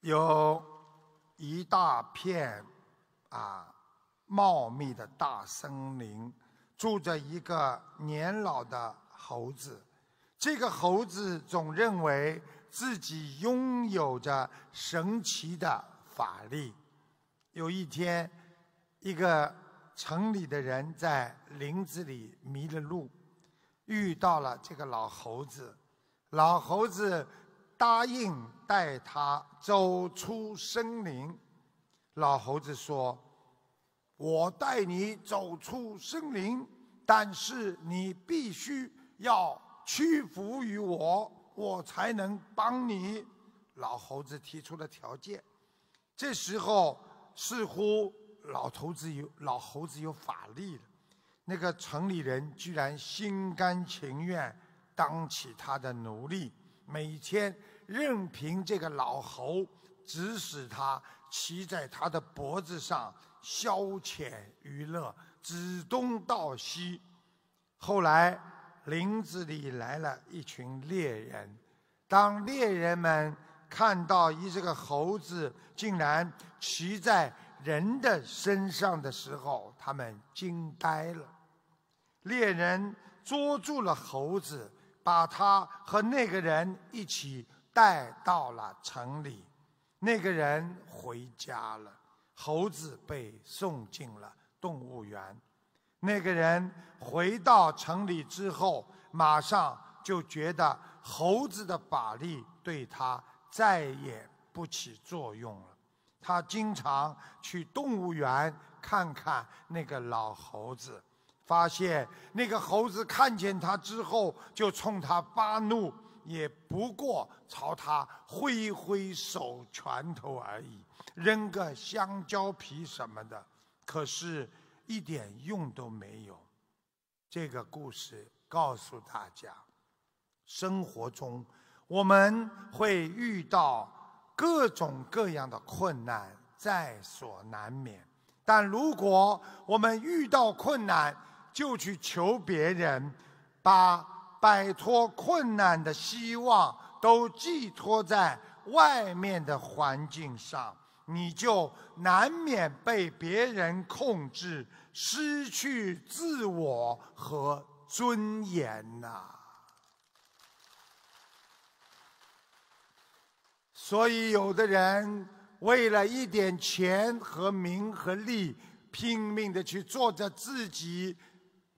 有一大片啊茂密的大森林，住着一个年老的猴子。这个猴子总认为自己拥有着神奇的法力。有一天，一个城里的人在林子里迷了路，遇到了这个老猴子。老猴子答应带他走出森林。老猴子说：“我带你走出森林，但是你必须要屈服于我，我才能帮你。”老猴子提出了条件。这时候，似乎老头子有老猴子有法力了。那个城里人居然心甘情愿。当起他的奴隶，每天任凭这个老猴指使他骑在他的脖子上消遣娱乐，指东道西。后来林子里来了一群猎人，当猎人们看到一这个猴子竟然骑在人的身上的时候，他们惊呆了。猎人捉住了猴子。把他和那个人一起带到了城里，那个人回家了，猴子被送进了动物园。那个人回到城里之后，马上就觉得猴子的法力对他再也不起作用了。他经常去动物园看看那个老猴子。发现那个猴子看见他之后，就冲他发怒，也不过朝他挥挥手拳头而已，扔个香蕉皮什么的，可是一点用都没有。这个故事告诉大家，生活中我们会遇到各种各样的困难，在所难免。但如果我们遇到困难，就去求别人，把摆脱困难的希望都寄托在外面的环境上，你就难免被别人控制，失去自我和尊严呐。所以，有的人为了一点钱和名和利，拼命的去做着自己。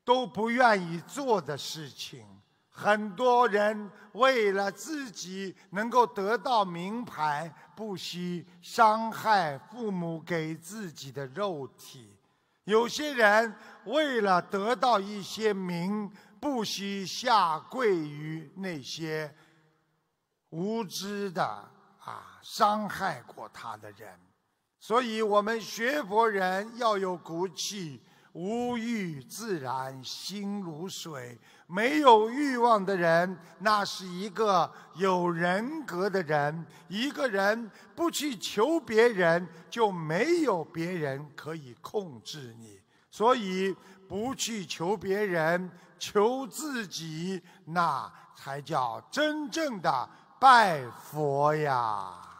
都不愿意做的事情，很多人为了自己能够得到名牌，不惜伤害父母给自己的肉体；有些人为了得到一些名，不惜下跪于那些无知的啊伤害过他的人。所以，我们学佛人要有骨气。无欲自然心如水，没有欲望的人，那是一个有人格的人。一个人不去求别人，就没有别人可以控制你。所以，不去求别人，求自己，那才叫真正的拜佛呀。